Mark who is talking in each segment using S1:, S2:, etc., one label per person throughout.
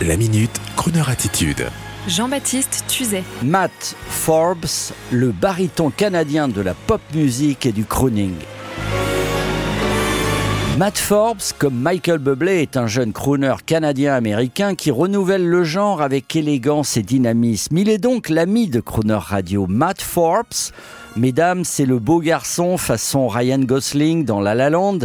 S1: La minute, Kroneur attitude.
S2: Jean-Baptiste Tuzet.
S3: Matt Forbes, le baryton canadien de la pop musique et du crooning. Matt Forbes, comme Michael Bublé, est un jeune crooner canadien-américain qui renouvelle le genre avec élégance et dynamisme. Il est donc l'ami de Crooner Radio. Matt Forbes Mesdames, c'est le beau garçon façon Ryan Gosling dans La La Land,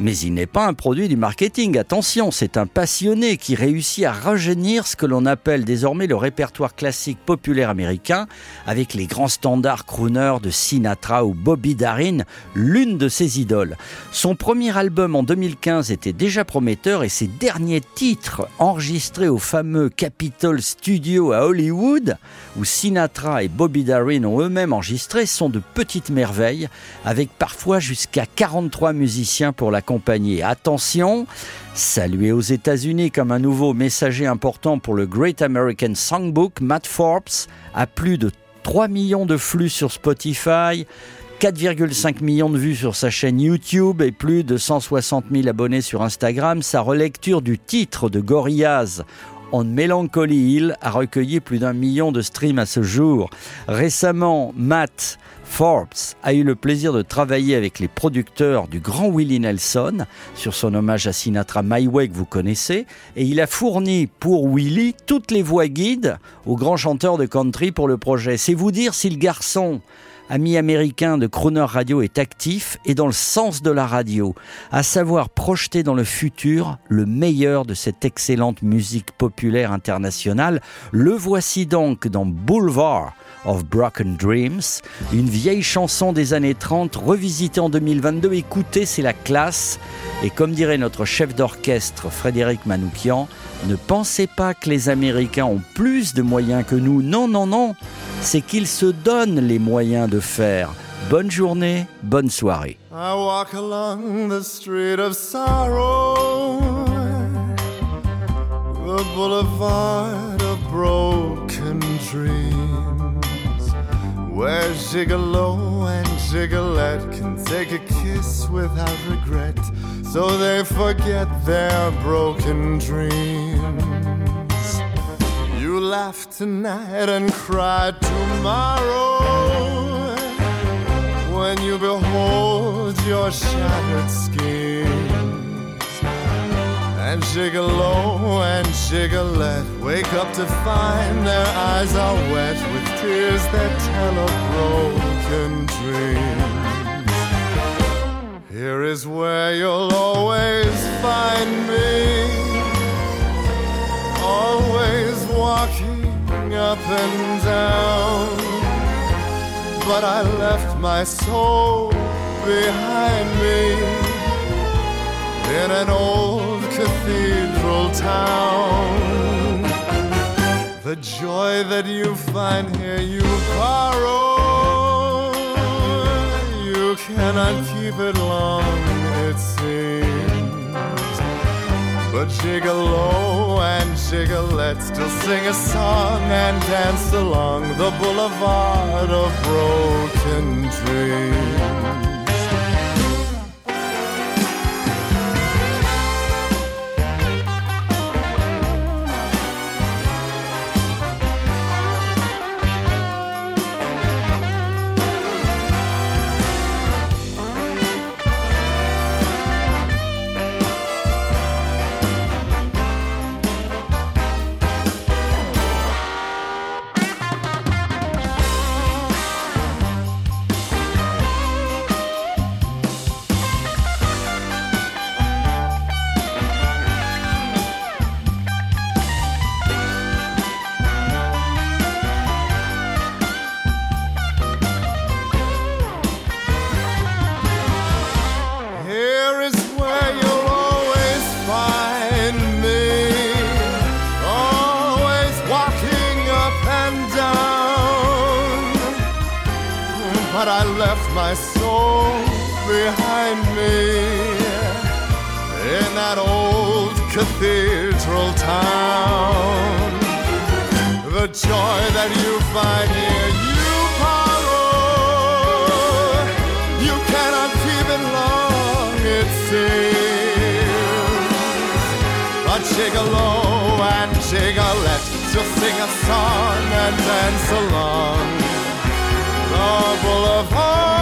S3: mais il n'est pas un produit du marketing. Attention, c'est un passionné qui réussit à rajeunir ce que l'on appelle désormais le répertoire classique populaire américain, avec les grands standards crooners de Sinatra ou Bobby Darin, l'une de ses idoles. Son premier album en 2015 était déjà prometteur et ses derniers titres, enregistrés au fameux Capitol Studio à Hollywood, où Sinatra et Bobby Darin ont eux-mêmes enregistré, sont de petites merveilles, avec parfois jusqu'à 43 musiciens pour l'accompagner. Attention, salué aux États-Unis comme un nouveau messager important pour le Great American Songbook, Matt Forbes a plus de 3 millions de flux sur Spotify. 4,5 millions de vues sur sa chaîne YouTube et plus de 160 000 abonnés sur Instagram. Sa relecture du titre de Gorillaz On Melancholy Hill a recueilli plus d'un million de streams à ce jour. Récemment, Matt Forbes a eu le plaisir de travailler avec les producteurs du grand Willie Nelson sur son hommage à Sinatra My Way que vous connaissez et il a fourni pour Willie toutes les voix guides aux grands chanteurs de country pour le projet. C'est vous dire si le garçon ami américain de Crooner Radio est actif et dans le sens de la radio, à savoir projeter dans le futur le meilleur de cette excellente musique populaire internationale. Le voici donc dans Boulevard of Broken Dreams, une vieille chanson des années 30 revisitée en 2022. Écoutez, c'est la classe. Et comme dirait notre chef d'orchestre Frédéric Manoukian, ne pensez pas que les Américains ont plus de moyens que nous. Non, non, non. C'est qu'ils se donnent les moyens de faire. Bonne journée, bonne soirée. Where gigolo and gigolette can take a kiss without regret, so they forget their broken dreams. You laugh tonight and cry tomorrow when you behold your shattered. And gigolo and gigolette wake up to find their eyes are wet with tears that tell of broken dreams. Here is where you'll always find me always walking up and down. But I left my soul behind me in an old cathedral town. The joy that you find here, you borrow. You cannot keep it long, it seems. But gigolo and gigolette still sing a song and dance along the boulevard of broken dreams.
S4: But I left my soul behind me in that old cathedral town. The joy that you find here, you borrow. You cannot keep it long, it seems. But gigolo and gigolette to sing a song and dance along novel of heart.